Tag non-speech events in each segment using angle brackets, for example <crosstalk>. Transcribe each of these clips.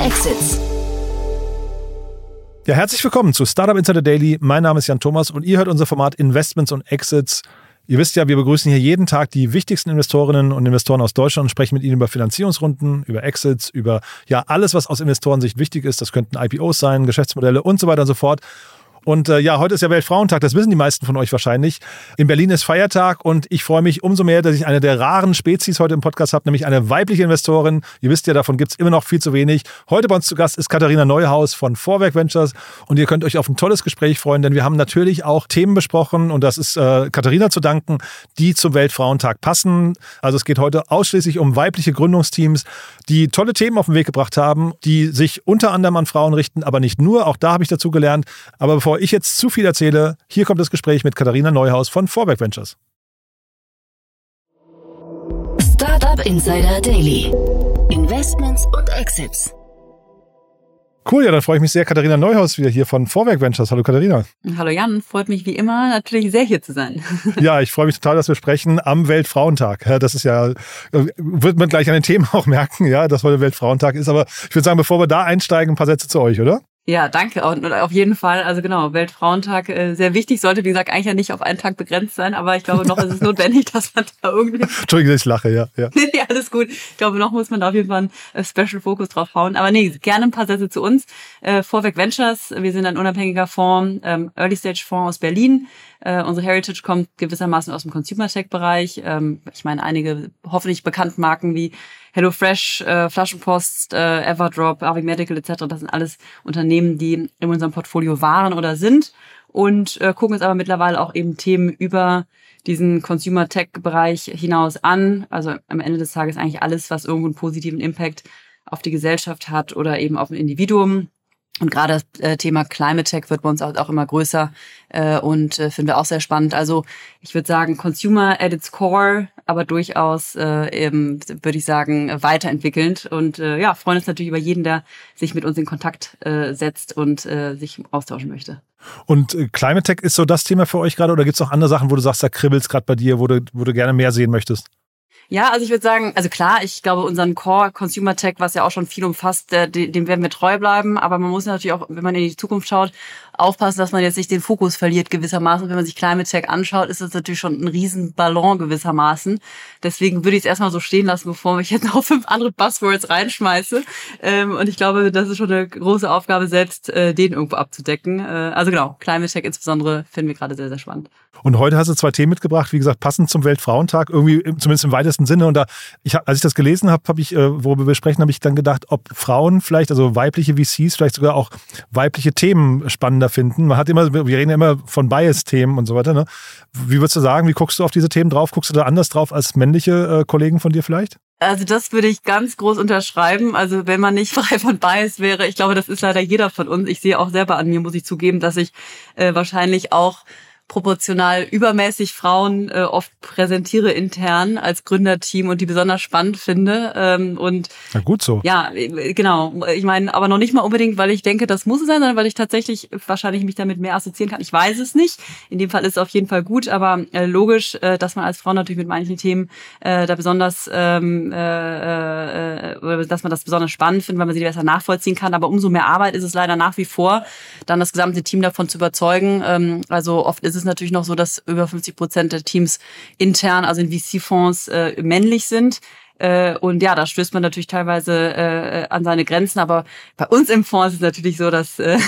Exits. Ja, herzlich willkommen zu Startup Insider Daily. Mein Name ist Jan Thomas und ihr hört unser Format Investments und Exits. Ihr wisst ja, wir begrüßen hier jeden Tag die wichtigsten Investorinnen und Investoren aus Deutschland und sprechen mit ihnen über Finanzierungsrunden, über Exits, über ja alles, was aus Investorensicht wichtig ist. Das könnten IPOs sein, Geschäftsmodelle und so weiter und so fort. Und äh, ja, heute ist ja Weltfrauentag, das wissen die meisten von euch wahrscheinlich. In Berlin ist Feiertag und ich freue mich umso mehr, dass ich eine der raren Spezies heute im Podcast habe, nämlich eine weibliche Investorin. Ihr wisst ja, davon gibt es immer noch viel zu wenig. Heute bei uns zu Gast ist Katharina Neuhaus von Vorwerk Ventures und ihr könnt euch auf ein tolles Gespräch freuen, denn wir haben natürlich auch Themen besprochen und das ist äh, Katharina zu danken, die zum Weltfrauentag passen. Also es geht heute ausschließlich um weibliche Gründungsteams, die tolle Themen auf den Weg gebracht haben, die sich unter anderem an Frauen richten, aber nicht nur. Auch da habe ich dazu gelernt. Aber bevor ich jetzt zu viel erzähle, hier kommt das Gespräch mit Katharina Neuhaus von Vorwerk Ventures. Startup Insider Daily. Investments und Exits. Cool, ja, dann freue ich mich sehr. Katharina Neuhaus wieder hier von Vorwerk Ventures. Hallo Katharina. Hallo Jan, freut mich wie immer natürlich sehr hier zu sein. <laughs> Ja, ich freue mich total, dass wir sprechen am Weltfrauentag. Das ist ja, wird man gleich an den Themen <laughs> auch merken, ja, dass heute Weltfrauentag ist. Aber ich würde sagen, bevor wir da einsteigen, ein paar Sätze zu euch, oder? Ja, danke. Und auf jeden Fall, also genau, Weltfrauentag äh, sehr wichtig, sollte wie gesagt eigentlich ja nicht auf einen Tag begrenzt sein, aber ich glaube noch ist es <laughs> notwendig, dass man da irgendwie. <laughs> Entschuldigung, ich lache, ja. Ja, <laughs> ja alles gut. Ich glaube, noch muss man da auf jeden Fall einen äh, Special Focus drauf hauen. Aber nee, gerne ein paar Sätze zu uns. Äh, Vorweg Ventures, wir sind ein unabhängiger Fonds, ähm, Early Stage Fonds aus Berlin. Äh, unsere Heritage kommt gewissermaßen aus dem Consumer Tech Bereich. Ähm, ich meine, einige hoffentlich bekannten Marken wie HelloFresh, äh, Flaschenpost, äh, Everdrop, Arvik Medical etc. Das sind alles Unternehmen, die in unserem Portfolio waren oder sind und äh, gucken uns aber mittlerweile auch eben Themen über diesen Consumer Tech Bereich hinaus an. Also am Ende des Tages eigentlich alles, was irgendwo einen positiven Impact auf die Gesellschaft hat oder eben auf ein Individuum. Und gerade das äh, Thema Climate Tech wird bei uns auch, immer größer äh, und äh, finden wir auch sehr spannend. Also ich würde sagen, Consumer at its core, aber durchaus äh, eben, würde ich sagen, weiterentwickelnd. Und äh, ja, freuen uns natürlich über jeden, der sich mit uns in Kontakt äh, setzt und äh, sich austauschen möchte. Und äh, Climate Tech ist so das Thema für euch gerade oder gibt es auch andere Sachen, wo du sagst, da kribbelst gerade bei dir, wo du, wo du gerne mehr sehen möchtest? Ja, also ich würde sagen, also klar, ich glaube, unseren Core Consumer Tech, was ja auch schon viel umfasst, dem werden wir treu bleiben. Aber man muss natürlich auch, wenn man in die Zukunft schaut, aufpassen, dass man jetzt nicht den Fokus verliert gewissermaßen. Wenn man sich Climate Tech anschaut, ist das natürlich schon ein Riesenballon gewissermaßen. Deswegen würde ich es erstmal so stehen lassen, bevor ich jetzt noch <laughs> fünf andere Buzzwords reinschmeiße. Ähm, und ich glaube, das ist schon eine große Aufgabe, selbst äh, den irgendwo abzudecken. Äh, also genau, Climate Tech insbesondere finden wir gerade sehr, sehr spannend. Und heute hast du zwei Themen mitgebracht, wie gesagt, passend zum Weltfrauentag, irgendwie zumindest im weitesten Sinne. Und da, ich, als ich das gelesen habe, habe ich, äh, worüber wir sprechen, habe ich dann gedacht, ob Frauen vielleicht, also weibliche VCs, vielleicht sogar auch weibliche Themen spannender finden. Man hat immer, wir reden ja immer von Bias-Themen und so weiter. Ne? Wie würdest du sagen, wie guckst du auf diese Themen drauf? Guckst du da anders drauf als männliche äh, Kollegen von dir vielleicht? Also das würde ich ganz groß unterschreiben. Also wenn man nicht <laughs> frei von Bias wäre, ich glaube, das ist leider jeder von uns. Ich sehe auch selber an mir, muss ich zugeben, dass ich äh, wahrscheinlich auch proportional übermäßig Frauen äh, oft präsentiere intern als Gründerteam und die besonders spannend finde. Ähm, und Na gut so. Ja, äh, genau. Ich meine, aber noch nicht mal unbedingt, weil ich denke, das muss es sein, sondern weil ich tatsächlich wahrscheinlich mich damit mehr assoziieren kann. Ich weiß es nicht. In dem Fall ist es auf jeden Fall gut, aber äh, logisch, äh, dass man als Frau natürlich mit manchen Themen äh, da besonders, ähm, äh, äh, dass man das besonders spannend findet, weil man sie besser nachvollziehen kann. Aber umso mehr Arbeit ist es leider nach wie vor, dann das gesamte Team davon zu überzeugen. Ähm, also oft ist es es natürlich noch so, dass über 50 Prozent der Teams intern, also in VC-Fonds, äh, männlich sind. Äh, und ja, da stößt man natürlich teilweise äh, an seine Grenzen. Aber bei uns im Fonds ist es natürlich so, dass äh,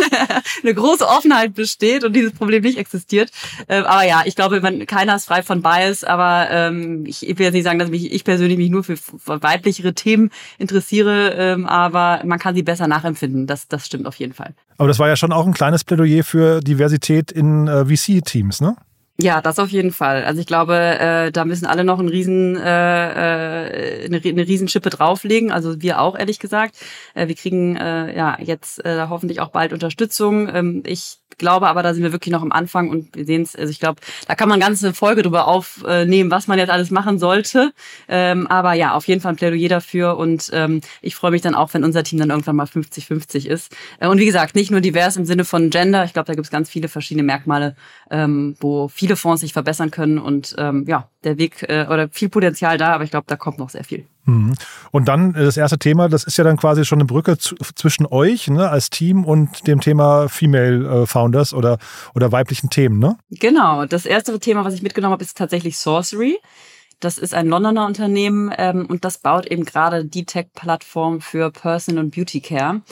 <laughs> eine große Offenheit besteht und dieses Problem nicht existiert. Äh, aber ja, ich glaube, keiner ist frei von Bias. Aber ähm, ich, ich will jetzt nicht sagen, dass mich, ich persönlich mich nur für weiblichere Themen interessiere. Ähm, aber man kann sie besser nachempfinden. Das, das stimmt auf jeden Fall. Aber das war ja schon auch ein kleines Plädoyer für Diversität in äh, VC-Teams, ne? Ja, das auf jeden Fall. Also ich glaube, äh, da müssen alle noch einen riesen, äh, äh eine, eine Riesenschippe drauflegen. Also wir auch, ehrlich gesagt. Äh, wir kriegen äh, ja jetzt äh, hoffentlich auch bald Unterstützung. Ähm, ich glaube aber, da sind wir wirklich noch am Anfang und wir sehen es, also ich glaube, da kann man ganze Folge drüber aufnehmen, was man jetzt alles machen sollte. Ähm, aber ja, auf jeden Fall ein Plädoyer dafür und ähm, ich freue mich dann auch, wenn unser Team dann irgendwann mal 50-50 ist. Äh, und wie gesagt, nicht nur divers im Sinne von Gender, ich glaube, da gibt es ganz viele verschiedene Merkmale, ähm, wo viele Fonds sich verbessern können und ähm, ja, der Weg äh, oder viel Potenzial da, aber ich glaube, da kommt noch sehr viel. Mhm. Und dann äh, das erste Thema, das ist ja dann quasi schon eine Brücke zu, zwischen euch ne, als Team und dem Thema Female äh, Founders oder, oder weiblichen Themen, ne? Genau. Das erste Thema, was ich mitgenommen habe, ist tatsächlich Sorcery. Das ist ein Londoner Unternehmen ähm, und das baut eben gerade die Tech-Plattform für Personal und Beauty Care.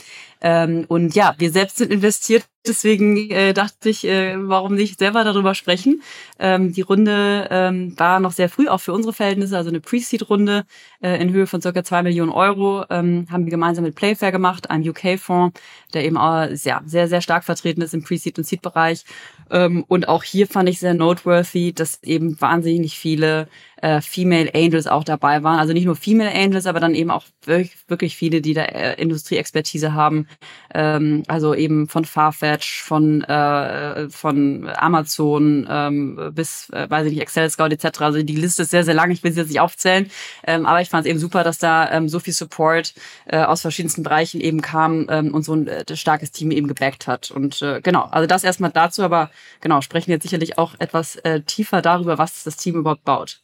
Ähm, und ja, wir selbst sind investiert Deswegen äh, dachte ich, äh, warum nicht selber darüber sprechen. Ähm, die Runde ähm, war noch sehr früh, auch für unsere Verhältnisse, also eine Pre-Seed-Runde äh, in Höhe von circa zwei Millionen Euro, ähm, haben wir gemeinsam mit Playfair gemacht, einem UK-Fonds, der eben auch ja, sehr, sehr stark vertreten ist im Pre-Seed- und Seed-Bereich. Ähm, und auch hier fand ich sehr noteworthy, dass eben wahnsinnig viele äh, Female Angels auch dabei waren. Also nicht nur Female Angels, aber dann eben auch wirklich, wirklich viele, die da äh, Industrieexpertise haben. Ähm, also eben von Farfetch, von, äh, von Amazon ähm, bis, äh, weiß ich nicht, Excel Scout etc. Also die Liste ist sehr, sehr lang. Ich will sie jetzt nicht aufzählen. Ähm, aber ich fand es eben super, dass da ähm, so viel Support äh, aus verschiedensten Bereichen eben kam ähm, und so ein äh, starkes Team eben gebackt hat. Und äh, genau, also das erstmal dazu, aber genau, sprechen jetzt sicherlich auch etwas äh, tiefer darüber, was das Team überhaupt baut.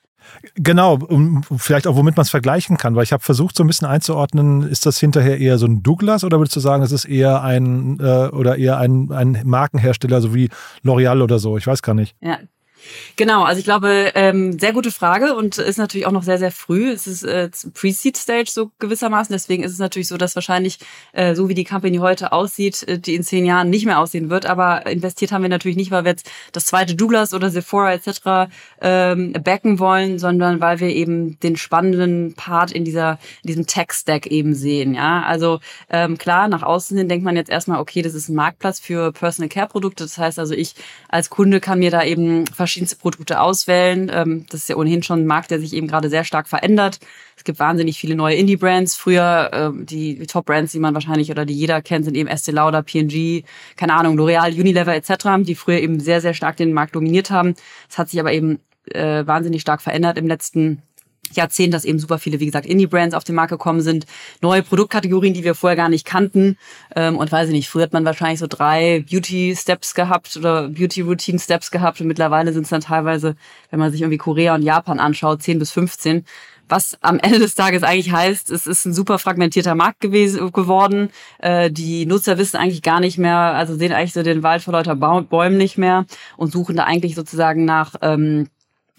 Genau, um, vielleicht auch, womit man es vergleichen kann, weil ich habe versucht, so ein bisschen einzuordnen, ist das hinterher eher so ein Douglas oder würdest du sagen, es ist eher ein äh, oder eher ein, ein Markenhersteller, so wie L'Oreal oder so? Ich weiß gar nicht. Ja, Genau, also ich glaube, ähm, sehr gute Frage und ist natürlich auch noch sehr, sehr früh. Es ist äh, Pre-Seed-Stage so gewissermaßen. Deswegen ist es natürlich so, dass wahrscheinlich, äh, so wie die Company heute aussieht, äh, die in zehn Jahren nicht mehr aussehen wird. Aber investiert haben wir natürlich nicht, weil wir jetzt das zweite Douglas oder Sephora etc. Ähm, backen wollen, sondern weil wir eben den spannenden Part in dieser in diesem Tech-Stack eben sehen. Ja, also ähm, klar, nach außen hin denkt man jetzt erstmal, okay, das ist ein Marktplatz für Personal Care-Produkte. Das heißt also, ich als Kunde kann mir da eben verschiedenste Produkte auswählen. Ähm, das ist ja ohnehin schon ein Markt, der sich eben gerade sehr stark verändert. Es gibt wahnsinnig viele neue Indie-Brands. Früher ähm, die, die Top-Brands, die man wahrscheinlich oder die jeder kennt, sind eben Estee Lauder, P&G, keine Ahnung, L'Oreal, Unilever etc., die früher eben sehr, sehr stark den Markt dominiert haben. Es hat sich aber eben äh, wahnsinnig stark verändert im letzten Jahrzehnt, dass eben super viele, wie gesagt, Indie-Brands auf den Markt gekommen sind, neue Produktkategorien, die wir vorher gar nicht kannten. Ähm, und weiß ich nicht, früher hat man wahrscheinlich so drei Beauty-Steps gehabt oder Beauty-Routine-Steps gehabt und mittlerweile sind es dann teilweise, wenn man sich irgendwie Korea und Japan anschaut, 10 bis 15. Was am Ende des Tages eigentlich heißt, es ist ein super fragmentierter Markt gewesen, geworden. Äh, die Nutzer wissen eigentlich gar nicht mehr, also sehen eigentlich so den Wald vor lauter Bäumen nicht mehr und suchen da eigentlich sozusagen nach ähm,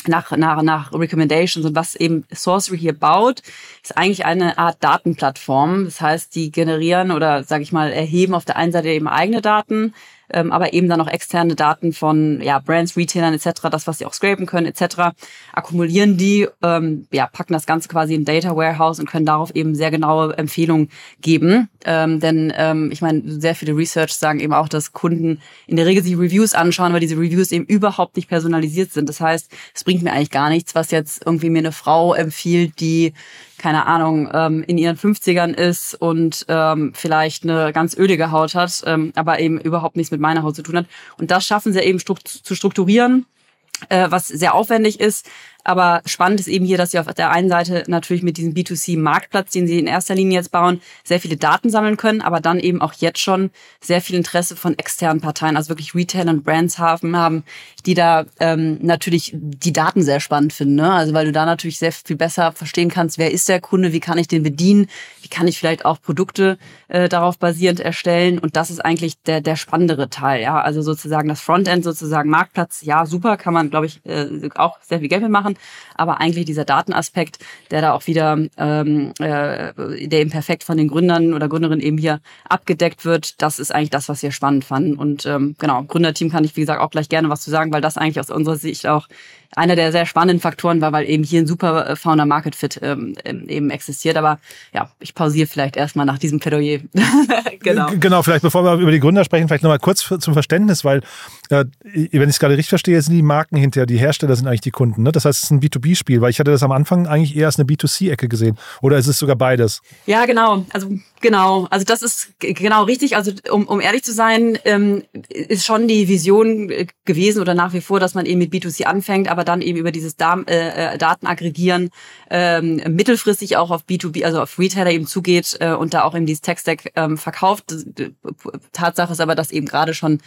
nach, nach, nach Recommendations und was eben Sorcery hier baut, ist eigentlich eine Art Datenplattform. Das heißt, die generieren oder, sage ich mal, erheben auf der einen Seite eben eigene Daten, ähm, aber eben dann auch externe Daten von ja, Brands, Retailern etc., das, was sie auch scrapen können etc., akkumulieren die, ähm, ja, packen das Ganze quasi in Data Warehouse und können darauf eben sehr genaue Empfehlungen geben. Ähm, denn ähm, ich meine, sehr viele Research sagen eben auch, dass Kunden in der Regel sich Reviews anschauen, weil diese Reviews eben überhaupt nicht personalisiert sind. Das heißt, es bringt mir eigentlich gar nichts, was jetzt irgendwie mir eine Frau empfiehlt, die keine Ahnung, ähm, in ihren 50ern ist und ähm, vielleicht eine ganz ölige Haut hat, ähm, aber eben überhaupt nichts mit meiner Haut zu tun hat. Und das schaffen sie eben zu strukturieren, äh, was sehr aufwendig ist, aber spannend ist eben hier, dass sie auf der einen Seite natürlich mit diesem B2C-Marktplatz, den sie in erster Linie jetzt bauen, sehr viele Daten sammeln können, aber dann eben auch jetzt schon sehr viel Interesse von externen Parteien, also wirklich Retail und Brands haben, haben die da ähm, natürlich die Daten sehr spannend finden. Ne? Also weil du da natürlich sehr viel besser verstehen kannst, wer ist der Kunde, wie kann ich den bedienen, wie kann ich vielleicht auch Produkte äh, darauf basierend erstellen. Und das ist eigentlich der, der spannendere Teil. Ja, Also sozusagen das Frontend, sozusagen Marktplatz, ja, super, kann man, glaube ich, äh, auch sehr viel Geld Aber eigentlich dieser Datenaspekt, der da auch wieder, ähm, äh, der eben perfekt von den Gründern oder Gründerinnen eben hier abgedeckt wird, das ist eigentlich das, was wir spannend fanden. Und ähm, genau, Gründerteam kann ich, wie gesagt, auch gleich gerne was zu sagen, weil das eigentlich aus unserer Sicht auch einer der sehr spannenden Faktoren war, weil eben hier ein super äh, Founder Market Fit ähm, ähm, eben existiert. Aber ja, ich pausiere vielleicht erstmal nach diesem Plädoyer. <laughs> genau. Genau, vielleicht bevor wir über die Gründer sprechen, vielleicht nochmal kurz zum Verständnis, weil, äh, wenn ich es gerade richtig verstehe, sind die Marken hinterher, die Hersteller sind eigentlich die Kunden. Ne? Das heißt, es ist ein B2B-Spiel, weil ich hatte das am Anfang eigentlich eher als eine B2C-Ecke gesehen. Oder ist es sogar beides? Ja, genau. Also Genau, also das ist genau richtig. Also um, um ehrlich zu sein, ähm, ist schon die Vision äh, gewesen oder nach wie vor, dass man eben mit B2C anfängt, aber dann eben über dieses Dam äh, äh, Datenaggregieren ähm, mittelfristig auch auf B2B, also auf Retailer eben zugeht äh, und da auch eben dieses Tech-Stack ähm, verkauft. Tatsache ist aber, dass eben gerade schon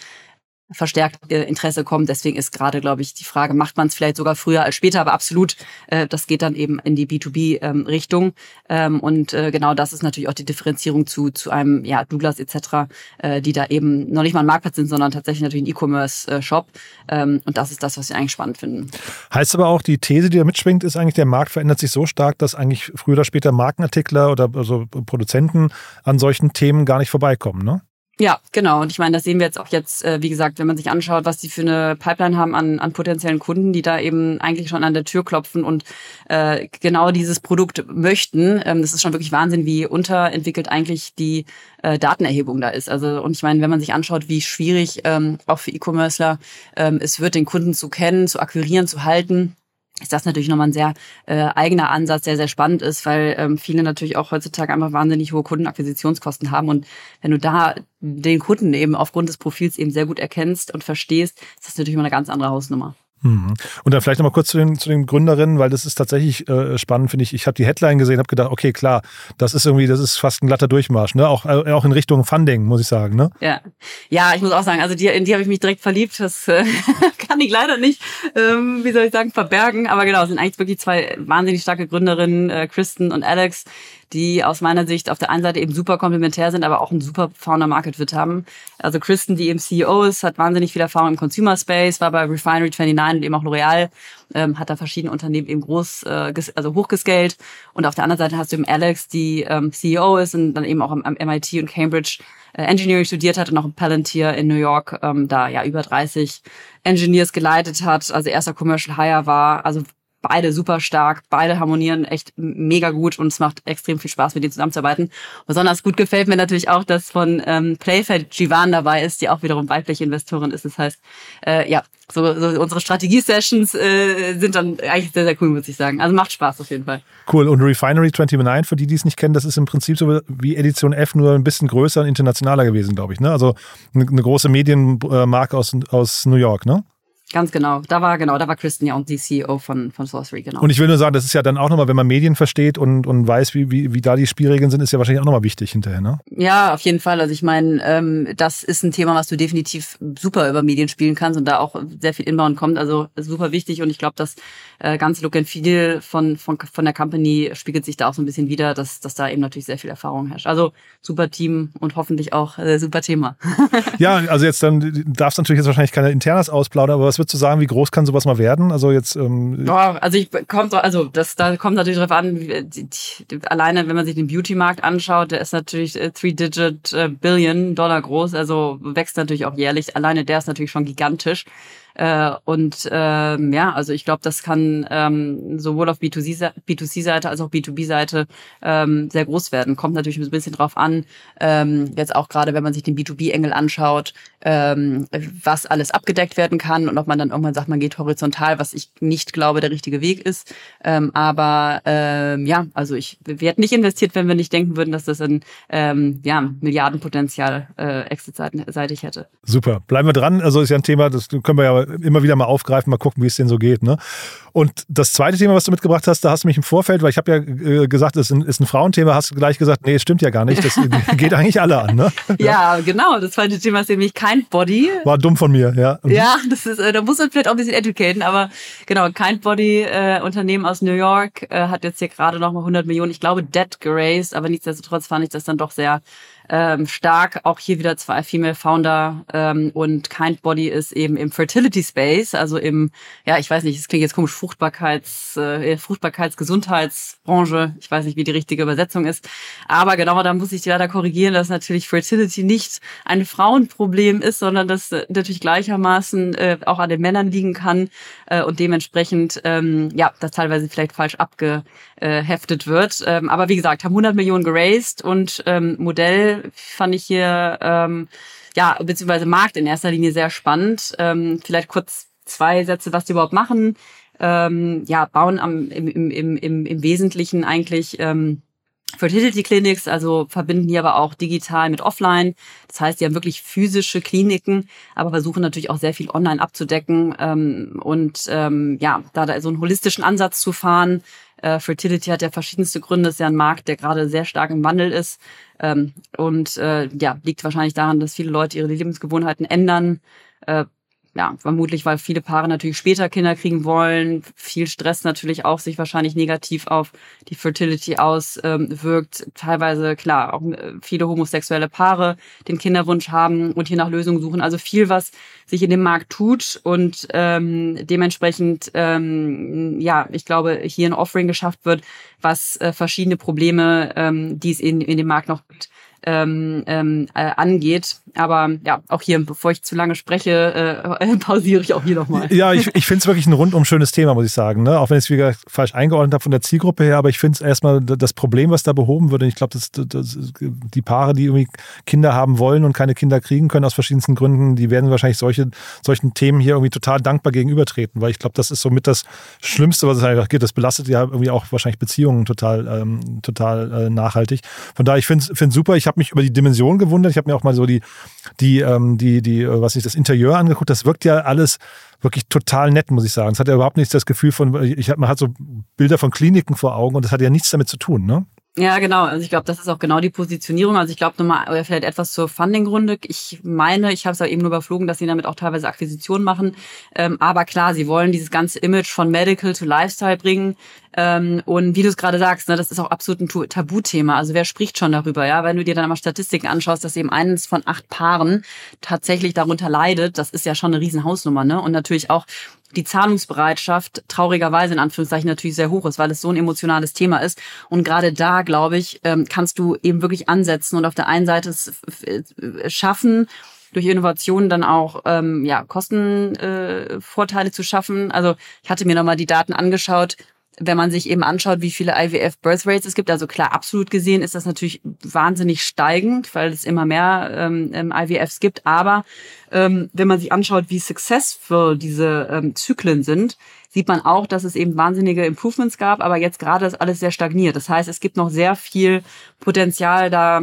verstärkt äh, Interesse kommt. Deswegen ist gerade, glaube ich, die Frage, macht man es vielleicht sogar früher als später, aber absolut, äh, das geht dann eben in die B2B-Richtung. Ähm, ähm, und äh, genau das ist natürlich auch die Differenzierung zu, zu einem ja, Douglas etc., äh, die da eben noch nicht mal ein Marktplatz sind, sondern tatsächlich natürlich ein E-Commerce-Shop. Ähm, und das ist das, was wir eigentlich spannend finden. Heißt aber auch, die These, die da mitschwingt, ist eigentlich, der Markt verändert sich so stark, dass eigentlich früher oder später Markenartikler oder also Produzenten an solchen Themen gar nicht vorbeikommen, ne? Ja, genau. Und ich meine, das sehen wir jetzt auch jetzt, äh, wie gesagt, wenn man sich anschaut, was die für eine Pipeline haben an, an potenziellen Kunden, die da eben eigentlich schon an der Tür klopfen und äh, genau dieses Produkt möchten. Ähm, das ist schon wirklich Wahnsinn, wie unterentwickelt eigentlich die äh, Datenerhebung da ist. Also und ich meine, wenn man sich anschaut, wie schwierig ähm, auch für E-Commercer ähm, es wird, den Kunden zu kennen, zu akquirieren, zu halten ist das natürlich nochmal ein sehr äh, eigener Ansatz, der sehr spannend ist, weil ähm, viele natürlich auch heutzutage einfach wahnsinnig hohe Kundenakquisitionskosten haben. Und wenn du da den Kunden eben aufgrund des Profils eben sehr gut erkennst und verstehst, ist das natürlich mal eine ganz andere Hausnummer. Mhm. Und dann vielleicht nochmal kurz zu den, zu den Gründerinnen, weil das ist tatsächlich äh, spannend, finde ich. Ich habe die Headline gesehen, habe gedacht, okay, klar, das ist irgendwie, das ist fast ein glatter Durchmarsch, ne? Auch, äh, auch in Richtung Funding, muss ich sagen, ne? Ja, ja, ich muss auch sagen, also die, in die habe ich mich direkt verliebt. Das äh, <laughs> kann ich leider nicht, ähm, wie soll ich sagen, verbergen. Aber genau, es sind eigentlich wirklich zwei wahnsinnig starke Gründerinnen, äh, Kristen und Alex, die aus meiner Sicht auf der einen Seite eben super komplementär sind, aber auch einen super Founder-Market-Fit haben. Also Kristen, die eben CEO ist, hat wahnsinnig viel Erfahrung im Consumer Space, war bei Refinery 29 und eben auch L'Oreal, ähm, hat da verschiedene Unternehmen eben groß, äh, also hochgescaled. Und auf der anderen Seite hast du eben Alex, die ähm, CEO ist und dann eben auch am, am MIT und Cambridge äh, Engineering studiert hat und auch im Palantir in New York ähm, da ja über 30 Engineers geleitet hat, also erster Commercial Hire war, also beide super stark, beide harmonieren echt mega gut und es macht extrem viel Spaß, mit denen zusammenzuarbeiten. Besonders gut gefällt mir natürlich auch, dass von ähm, Playfed Jivan dabei ist, die auch wiederum weibliche Investorin ist. Das heißt, äh, ja, so, so unsere Strategie-Sessions äh, sind dann eigentlich sehr, sehr cool, muss ich sagen. Also macht Spaß auf jeden Fall. Cool. Und Refinery 29, für die, die es nicht kennen, das ist im Prinzip so wie Edition F, nur ein bisschen größer und internationaler gewesen, glaube ich. Ne? Also eine, eine große Medienmarke aus, aus New York, ne? Ganz genau. Da war genau, da war Kristen ja auch die CEO von, von Sorcery, genau. Und ich will nur sagen, das ist ja dann auch nochmal, wenn man Medien versteht und, und weiß, wie, wie, wie da die Spielregeln sind, ist ja wahrscheinlich auch nochmal wichtig hinterher, ne? Ja, auf jeden Fall. Also ich meine, ähm, das ist ein Thema, was du definitiv super über Medien spielen kannst und da auch sehr viel Inbound kommt. Also super wichtig und ich glaube, das äh, ganze Look and Feel von, von, von der Company spiegelt sich da auch so ein bisschen wieder, dass, dass da eben natürlich sehr viel Erfahrung herrscht. Also super Team und hoffentlich auch äh, super Thema. ja, also jetzt dann darfst du natürlich jetzt wahrscheinlich keine Internas ausplaudern, aber was würdest du sagen, wie groß kann sowas mal werden? Also jetzt. Ähm ja, also ich kommt also das da kommt natürlich darauf an, die, die, alleine wenn man sich den Beauty-Markt anschaut, der ist natürlich äh, Three-Digit äh, groß, also wächst natürlich auch jährlich. Alleine der ist natürlich schon gigantisch. Äh, und ähm, ja, also ich glaube, das kann ähm, sowohl auf B2C-Seite als auch B2B-Seite ähm, sehr groß werden. Kommt natürlich ein bisschen drauf an, ähm, jetzt auch gerade, wenn man sich den B2B-Engel anschaut, ähm, was alles abgedeckt werden kann und ob man dann irgendwann sagt, man geht horizontal, was ich nicht glaube, der richtige Weg ist. Ähm, aber ähm, ja, also ich wir hätten nicht investiert, wenn wir nicht denken würden, dass das ein ähm, ja, Milliardenpotenzial äh, exit-seitig hätte. Super. Bleiben wir dran. Also ist ja ein Thema, das können wir ja immer wieder mal aufgreifen, mal gucken, wie es denen so geht. Ne? Und das zweite Thema, was du mitgebracht hast, da hast du mich im Vorfeld, weil ich habe ja äh, gesagt, es ist ein, ist ein Frauenthema, hast du gleich gesagt, nee, es stimmt ja gar nicht. Das <laughs> geht eigentlich alle an. Ne? Ja, ja, genau. Das zweite Thema ist nämlich Kind Body. War dumm von mir, ja. Ja, das ist, äh, da muss man vielleicht auch ein bisschen educaten, aber genau, Kind Body, äh, Unternehmen aus New York, äh, hat jetzt hier gerade noch mal 100 Millionen, ich glaube, dead geraced, aber nichtsdestotrotz fand ich das dann doch sehr ähm, stark. Auch hier wieder zwei Female Founder ähm, und Kind Body ist eben im Fertility Space, also im, ja, ich weiß nicht, es klingt jetzt komisch, Fruchtbarkeits, äh, Fruchtbarkeitsgesundheitsbranche. Ich weiß nicht, wie die richtige Übersetzung ist. Aber genau, da muss ich leider korrigieren, dass natürlich Fertility nicht ein Frauenproblem ist, sondern dass äh, natürlich gleichermaßen äh, auch an den Männern liegen kann äh, und dementsprechend, ähm, ja, das teilweise vielleicht falsch abgeheftet wird. Ähm, aber wie gesagt, haben 100 Millionen geraced und ähm, Modell fand ich hier, ähm, ja, beziehungsweise Markt in erster Linie sehr spannend. Ähm, vielleicht kurz zwei Sätze, was die überhaupt machen. Ähm, ja, bauen am, im, im, im, im Wesentlichen eigentlich ähm, Fertility Clinics, also verbinden die aber auch digital mit offline. Das heißt, die haben wirklich physische Kliniken, aber versuchen natürlich auch sehr viel online abzudecken ähm, und ähm, ja, da, da so einen holistischen Ansatz zu fahren, Äh, Fertility hat ja verschiedenste Gründe, ist ja ein Markt, der gerade sehr stark im Wandel ist. Ähm, und äh, ja, liegt wahrscheinlich daran, dass viele Leute ihre Lebensgewohnheiten ändern. Äh, ja, vermutlich, weil viele Paare natürlich später Kinder kriegen wollen, viel Stress natürlich auch sich wahrscheinlich negativ auf die Fertility auswirkt. Ähm, Teilweise, klar, auch äh, viele homosexuelle Paare den Kinderwunsch haben und hier nach Lösungen suchen. Also viel, was sich in dem Markt tut und ähm, dementsprechend, ähm, ja, ich glaube, hier ein Offering geschafft wird, was äh, verschiedene Probleme, ähm, die es in, in dem Markt noch gibt, ähm, ähm, äh, angeht. Aber ja, auch hier, bevor ich zu lange spreche, äh, <laughs> pausiere ich auch hier nochmal. Ja, ich, ich finde es wirklich ein rundum schönes Thema, muss ich sagen. Ne? Auch wenn ich es wieder falsch eingeordnet habe von der Zielgruppe her, aber ich finde es erstmal das Problem, was da behoben wird. Und ich glaube, das, das, die Paare, die irgendwie Kinder haben wollen und keine Kinder kriegen können aus verschiedensten Gründen, die werden wahrscheinlich solche, solchen Themen hier irgendwie total dankbar gegenübertreten, weil ich glaube, das ist somit das Schlimmste, was es einfach gibt. Das belastet ja irgendwie auch wahrscheinlich Beziehungen total, ähm, total äh, nachhaltig. Von daher, ich finde es super. Ich habe mich über die Dimension gewundert. Ich habe mir auch mal so die, die, ähm, die, die, äh, was ich das Interieur angeguckt. Das wirkt ja alles wirklich total nett, muss ich sagen. Es hat ja überhaupt nichts das Gefühl von, ich man hat so Bilder von Kliniken vor Augen und das hat ja nichts damit zu tun, ne? Ja, genau. Also ich glaube, das ist auch genau die Positionierung. Also ich glaube nochmal, oder vielleicht etwas zur Funding-Runde. Ich meine, ich habe es ja eben nur überflogen, dass sie damit auch teilweise Akquisitionen machen. Ähm, aber klar, sie wollen dieses ganze Image von Medical to Lifestyle bringen. Ähm, und wie du es gerade sagst, ne, das ist auch absolut ein Tabuthema. Also wer spricht schon darüber, ja? Wenn du dir dann mal Statistiken anschaust, dass eben eines von acht Paaren tatsächlich darunter leidet, das ist ja schon eine Riesenhausnummer, ne? Und natürlich auch die Zahlungsbereitschaft traurigerweise in Anführungszeichen natürlich sehr hoch ist, weil es so ein emotionales Thema ist. Und gerade da, glaube ich, ähm, kannst du eben wirklich ansetzen und auf der einen Seite es schaffen, durch Innovationen dann auch ähm, ja, Kostenvorteile äh, zu schaffen. Also ich hatte mir nochmal die Daten angeschaut wenn man sich eben anschaut, wie viele IVF Birth Rates es gibt, also klar, absolut gesehen ist das natürlich wahnsinnig steigend, weil es immer mehr ähm, ähm IVFs gibt. Aber ähm, wenn man sich anschaut, wie successful diese ähm, Zyklen sind, sieht man auch, dass es eben wahnsinnige Improvements gab, aber jetzt gerade ist alles sehr stagniert. Das heißt, es gibt noch sehr viel Potenzial da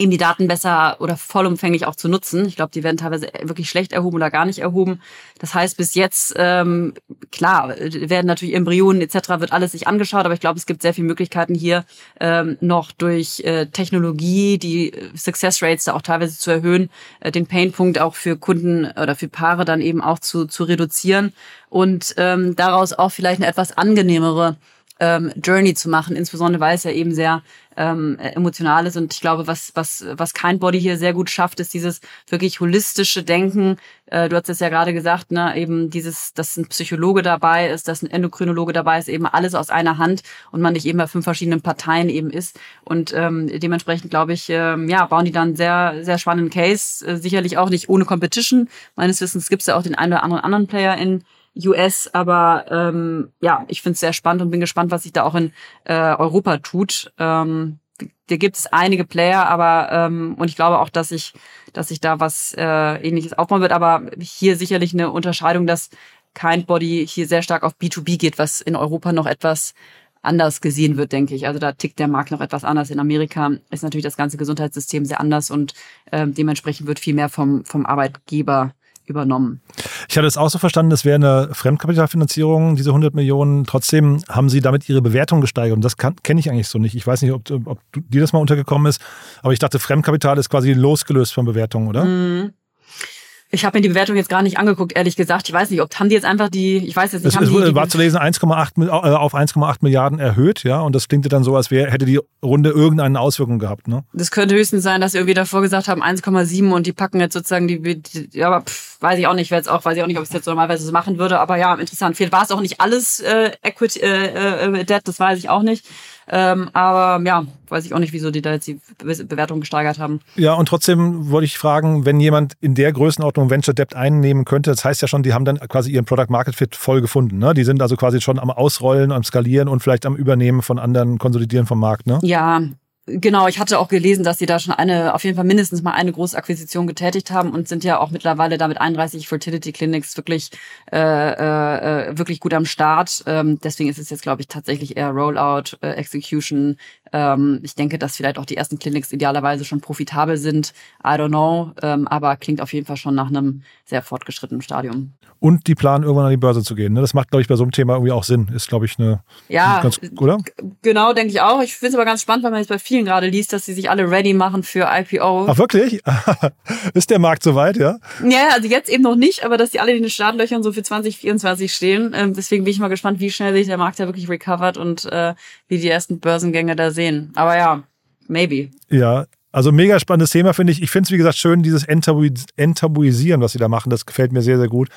eben die Daten besser oder vollumfänglich auch zu nutzen. Ich glaube, die werden teilweise wirklich schlecht erhoben oder gar nicht erhoben. Das heißt, bis jetzt, ähm, klar, werden natürlich Embryonen etc. wird alles sich angeschaut, aber ich glaube, es gibt sehr viele Möglichkeiten hier ähm, noch durch äh, Technologie die Success Rates da auch teilweise zu erhöhen, äh, den Painpunkt auch für Kunden oder für Paare dann eben auch zu, zu reduzieren und ähm, daraus auch vielleicht eine etwas angenehmere ähm, Journey zu machen, insbesondere weil es ja eben sehr ähm, emotional ist. Und ich glaube, was, was, was kein Body hier sehr gut schafft, ist dieses wirklich holistische Denken. Äh, du hast es ja gerade gesagt, ne, eben dieses, dass ein Psychologe dabei ist, dass ein Endokrinologe dabei ist, eben alles aus einer Hand und man nicht eben bei fünf verschiedenen Parteien eben ist. Und ähm, dementsprechend glaube ich, ähm, ja, bauen die dann sehr, sehr spannenden Case. Äh, sicherlich auch nicht ohne Competition. Meines Wissens gibt es ja auch den einen oder anderen anderen Player in US, aber ähm, ja, ich finde es sehr spannend und bin gespannt, was sich da auch in äh, Europa tut. Ähm, da gibt es einige Player, aber ähm, und ich glaube auch, dass ich, dass sich da was äh, ähnliches aufbauen wird, aber hier sicherlich eine Unterscheidung, dass kein Body hier sehr stark auf B2B geht, was in Europa noch etwas anders gesehen wird, denke ich. Also da tickt der Markt noch etwas anders. In Amerika ist natürlich das ganze Gesundheitssystem sehr anders und äh, dementsprechend wird viel mehr vom, vom Arbeitgeber übernommen. Ich hatte es auch so verstanden, das wäre eine Fremdkapitalfinanzierung, diese 100 Millionen. Trotzdem haben Sie damit Ihre Bewertung gesteigert und das kenne ich eigentlich so nicht. Ich weiß nicht, ob, ob dir das mal untergekommen ist, aber ich dachte, Fremdkapital ist quasi losgelöst von Bewertungen, oder? Mhm. Ich habe mir die Bewertung jetzt gar nicht angeguckt, ehrlich gesagt. Ich weiß nicht, ob haben die jetzt einfach die, ich weiß jetzt nicht, es, haben es die, war zu lesen 1,8 äh, auf 1,8 Milliarden erhöht, ja, und das klingt dann so, als wäre hätte die Runde irgendeine Auswirkung gehabt, ne? Das könnte höchstens sein, dass sie irgendwie davor gesagt haben 1,7 und die packen jetzt sozusagen die, die ja, aber pff, weiß ich auch nicht, jetzt auch, weiß ich auch nicht, ob ich es jetzt normalerweise so machen würde, aber ja, interessant. Vielleicht war es auch nicht alles äh, Equity äh, äh, Debt, das weiß ich auch nicht. Ähm, aber ja, weiß ich auch nicht, wieso die da jetzt die Bewertung gesteigert haben. Ja, und trotzdem wollte ich fragen, wenn jemand in der Größenordnung Venture Debt einnehmen könnte, das heißt ja schon, die haben dann quasi ihren Product Market Fit voll gefunden. Ne? Die sind also quasi schon am Ausrollen, am Skalieren und vielleicht am Übernehmen von anderen, Konsolidieren vom Markt. Ne? Ja, Genau, ich hatte auch gelesen, dass sie da schon eine, auf jeden Fall mindestens mal eine große Akquisition getätigt haben und sind ja auch mittlerweile da mit 31 Fertility Clinics wirklich, äh, äh, wirklich gut am Start. Ähm, deswegen ist es jetzt, glaube ich, tatsächlich eher Rollout, äh, Execution. Ähm, ich denke, dass vielleicht auch die ersten Clinics idealerweise schon profitabel sind. I don't know, ähm, aber klingt auf jeden Fall schon nach einem sehr fortgeschrittenen Stadium. Und die planen irgendwann an die Börse zu gehen. Ne? Das macht, glaube ich, bei so einem Thema irgendwie auch Sinn. Ist, glaube ich, eine ja, ganz, oder? Genau, denke ich auch. Ich finde es aber ganz spannend, weil man jetzt bei vielen gerade liest, dass sie sich alle ready machen für IPO. Ach, wirklich? <laughs> ist der Markt soweit, ja? Ja, also jetzt eben noch nicht, aber dass die alle in den Startlöchern so für 2024 stehen. Ähm, deswegen bin ich mal gespannt, wie schnell sich der Markt da wirklich recovert und äh, wie die ersten Börsengänge da sehen. Aber ja, maybe. Ja, also mega spannendes Thema, finde ich. Ich finde es, wie gesagt, schön, dieses Enttabuisieren, was sie da machen. Das gefällt mir sehr, sehr gut.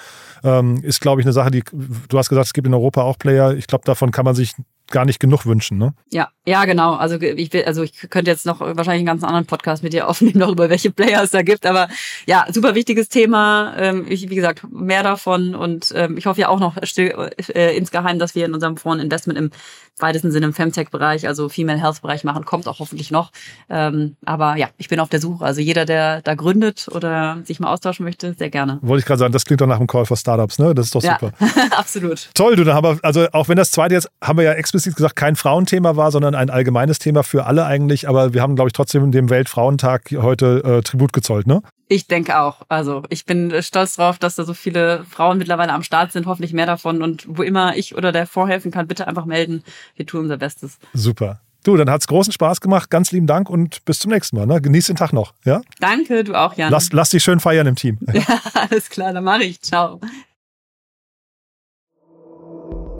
Ähm, ist, glaube ich, eine Sache, die, du hast gesagt, es gibt in Europa auch Player. Ich glaube, davon kann man sich gar nicht genug wünschen, ne? Ja, ja, genau. Also ich will, also ich könnte jetzt noch wahrscheinlich einen ganz anderen Podcast mit dir <laughs> aufnehmen, noch über welche Player es da gibt. Aber ja, super wichtiges Thema. Ähm, ich, wie gesagt, mehr davon und ähm, ich hoffe ja auch noch still, äh, insgeheim, dass wir in unserem Fonds Investment im weitesten Sinne im Femtech-Bereich, also Female Health-Bereich machen, kommt auch hoffentlich noch. Ähm, aber ja, ich bin auf der Suche. Also jeder, der da gründet oder sich mal austauschen möchte, sehr gerne. Wollte ich gerade sagen, das klingt doch nach einem Call for Startups, ne? Das ist doch super. Ja, <laughs> absolut. Toll, du, dann haben wir, also auch wenn das zweite jetzt, haben wir ja explizit gesagt, kein Frauenthema war, sondern ein allgemeines Thema für alle eigentlich. Aber wir haben, glaube ich, trotzdem dem Weltfrauentag heute äh, Tribut gezollt, ne? Ich denke auch. Also ich bin stolz drauf, dass da so viele Frauen mittlerweile am Start sind, hoffentlich mehr davon. Und wo immer ich oder der vorhelfen kann, bitte einfach melden. Wir tun unser Bestes. Super. Du, dann hat es großen Spaß gemacht. Ganz lieben Dank und bis zum nächsten Mal. Ne? Genieß den Tag noch. Ja? Danke, du auch, Jan. Lass, lass dich schön feiern im Team. <laughs> Ja, alles klar, dann mache ich. Ciao.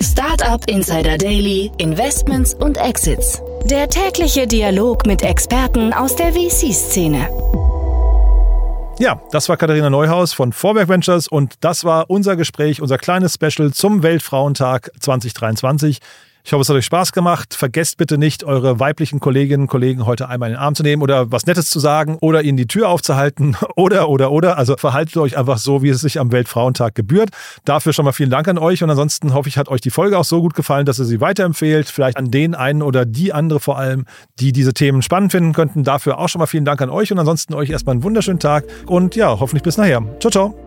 Startup Insider Daily, Investments und Exits. Der tägliche Dialog mit Experten aus der VC-Szene. Ja, das war Katharina Neuhaus von Vorwerk Ventures und das war unser Gespräch, unser kleines Special zum Weltfrauentag 2023. Ich hoffe, es hat euch Spaß gemacht. Vergesst bitte nicht, eure weiblichen Kolleginnen und Kollegen heute einmal in den Arm zu nehmen oder was Nettes zu sagen oder ihnen die Tür aufzuhalten <laughs> oder, oder, oder. Also verhaltet euch einfach so, wie es sich am Weltfrauentag gebührt. Dafür schon mal vielen Dank an euch und ansonsten hoffe ich, hat euch die Folge auch so gut gefallen, dass ihr sie weiterempfehlt. Vielleicht an den einen oder die andere vor allem, die diese Themen spannend finden könnten. Dafür auch schon mal vielen Dank an euch und ansonsten euch erstmal einen wunderschönen Tag und ja, hoffentlich bis nachher. Ciao, ciao.